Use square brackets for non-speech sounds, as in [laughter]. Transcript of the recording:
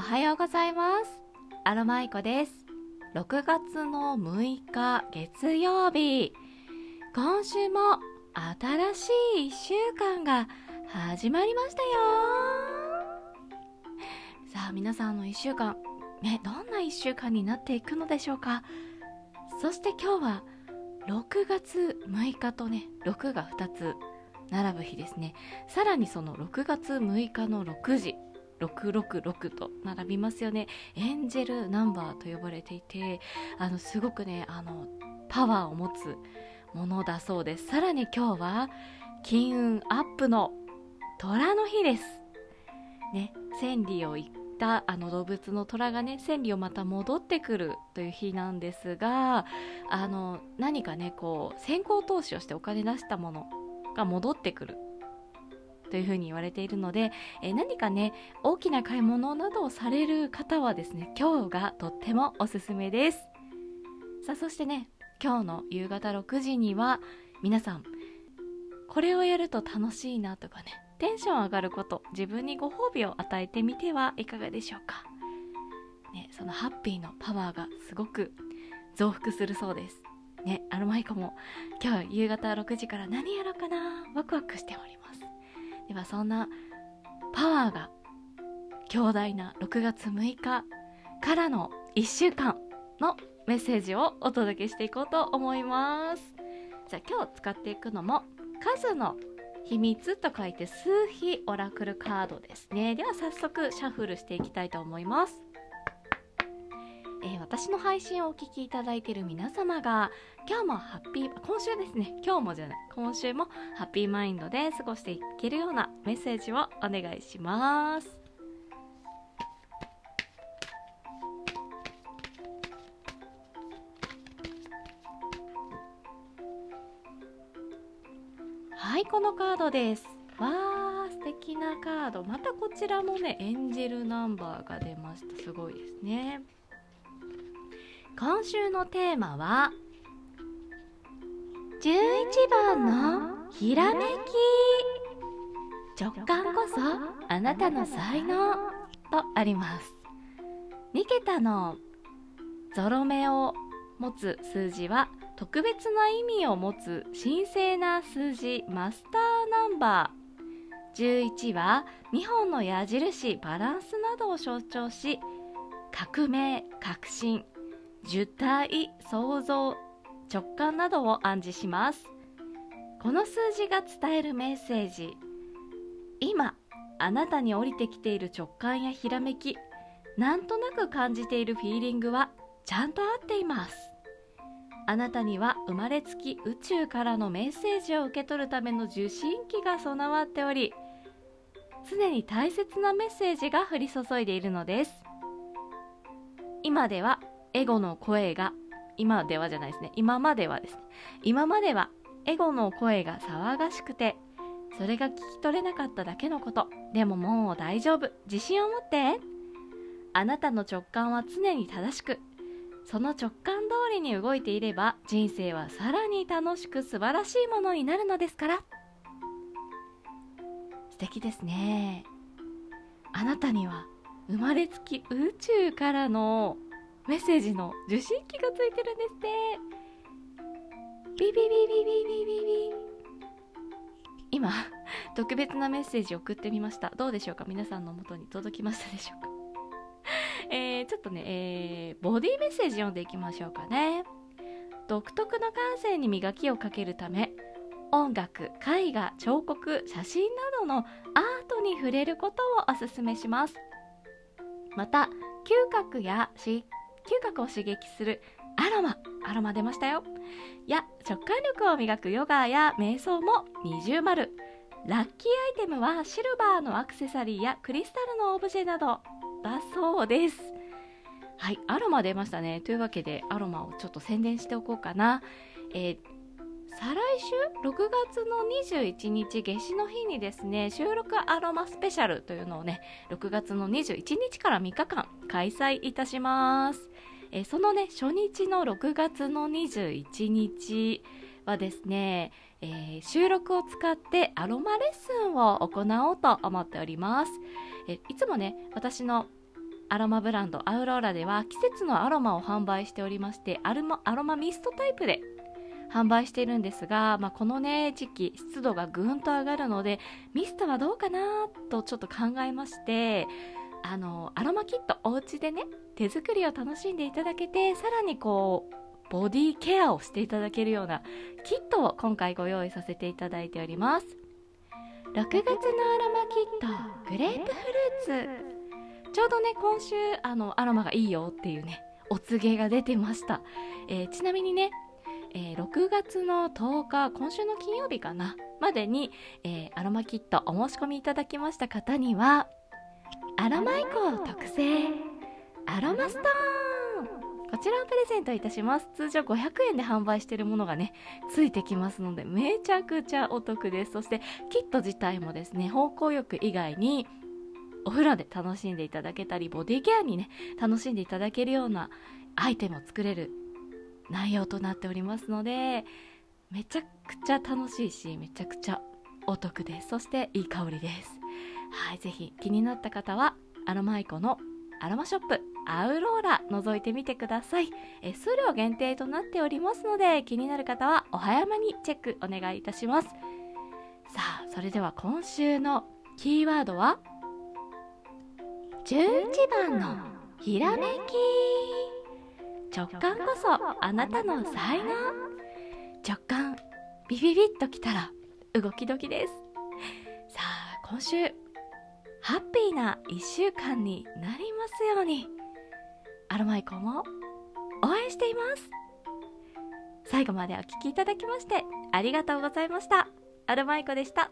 おはようございます。アロマイコです。6月の6日月曜日。今週も新しい1週間が始まりましたよ。さあ皆さんの1週間ねどんな1週間になっていくのでしょうか。そして今日は6月6日とね6が2つ並ぶ日ですね。さらにその6月6日の6時。666と並びますよね。エンジェルナンバーと呼ばれていてあのすごくねあのパワーを持つものだそうです。さらに今日は金運アップの虎の日です。ね千里を行ったあの動物の虎がね千里をまた戻ってくるという日なんですがあの何かねこう先行投資をしてお金出したものが戻ってくる。というふうに言われているので、え何かね大きな買い物などをされる方はですね今日がとってもおすすめです。さあそしてね今日の夕方6時には皆さんこれをやると楽しいなとかねテンション上がること自分にご褒美を与えてみてはいかがでしょうか、ね、そのハッピーのパワーがすごく増幅するそうです。ねアロマイコも今日夕方6時から何やろうかなワクワクしております。ではそんなパワーが強大な6月6日からの1週間のメッセージをお届けしていこうと思います。じゃあ今日使っていくのも数の秘密と書いて数秘オラクルカードですね。では早速シャッフルしていきたいと思います。えー、私の配信をお聞きいただいている皆様が今日もハッピー今週ですね。今日もじゃない。今週もハッピーマインドで過ごしていけるようなメッセージをお願いします。はいこのカードです。わー素敵なカード。またこちらもねエンジェルナンバーが出ました。すごいですね。今週のテーマは11番のひらめき。直感こそあなたの才能。とあります。2桁のゾロ目を持つ数字は特別な意味を持つ神聖な数字マスターナンバー。11は2本の矢印バランスなどを象徴し革命革新。受体想像直感などを暗示します。この数字が伝えるメッセージ。今あなたに降りてきている直感やひらめきなんとなく感じているフィーリングはちゃんと合っています。あなたには生まれつき宇宙からのメッセージを受け取るための受信機が備わっており常に大切なメッセージが降り注いでいるのです。今ではエゴの声が今ではじゃないですね。今まではですね。今まではエゴの声が騒がしくてそれが聞き取れなかっただけのこと。でももう大丈夫。自信を持って。あなたの直感は常に正しくその直感通りに動いていれば人生はさらに楽しく素晴らしいものになるのですから。素敵ですね。あなたには生まれつき宇宙からのメッセージの受信機がついてるんですって。ビビビビビビビビ今 [laughs] 特別なメッセージを送ってみました。どうでしょうか？皆さんの元に届きましたでしょうか？[laughs] えー、ちょっとね、えー、ボディメッセージ読んでいきましょうかね。独特の感性に磨きをかけるため音楽絵画彫刻写真などのアートに触れることをおすすめします。また嗅覚や嗅覚を刺激するアロマアロマ出ましたよ。や直感力を磨くヨガや瞑想も二重丸。ラッキーアイテムはシルバーのアクセサリーやクリスタルのオブジェなど。だそうです。はいアロマ出ましたね。というわけでアロマをちょっと宣伝しておこうかな、えー、再来週？6月の21日夏至の日にですね収録アロマスペシャルというのをね6月の21日から3日間開催いたしますえそのね初日の6月の21日はですね、えー、収録を使ってアロマレッスンを行おうと思っております。えいつもね私のアロマブランドアウローラでは季節のアロマを販売しておりましてアロマアロマミストタイプで販売しているんですが、まあ、このね時期湿度がぐんと上がるのでミストはどうかなとちょっと考えましてあのアロマキットお家でね手作りを楽しんでいただけてさらにこうボディケアをしていただけるようなキットを今回ご用意させていただいております。6月のアロマキットグレープフルーツ。ちょうどね今週あのアロマがいいよっていうねお告げが出てました、えー、ちなみにね、えー、6月の10日今週の金曜日かなまでに、えー、アロマキットお申し込みいただきました方にはアロマイコ特製アロマストーンこちらをプレゼントいたします。通常500円で販売しているものがねついてきますのでめちゃくちゃお得です。そしてキット自体もですね方向浴以外にお風呂で楽しんでいただけたりボディケアにね楽しんでいただけるようなアイテムを作れる内容となっておりますのでめちゃくちゃ楽しいしめちゃくちゃお得ですそしていい香りです。はいぜひ気になった方はアロマイコのアロマショップアウローラ覗いてみてください。え数量限定となっておりますので気になる方はお早めにチェックお願いいたします。さあそれでは今週のキーワードは11番のひらめき。直感こそあなたの才能。直感ビビビッときたら動き時です。さあ今週ハッピーな1週間になりますように。アロマイコも応援しています。最後までお聴きいただきましてありがとうございました。アロマイコでした。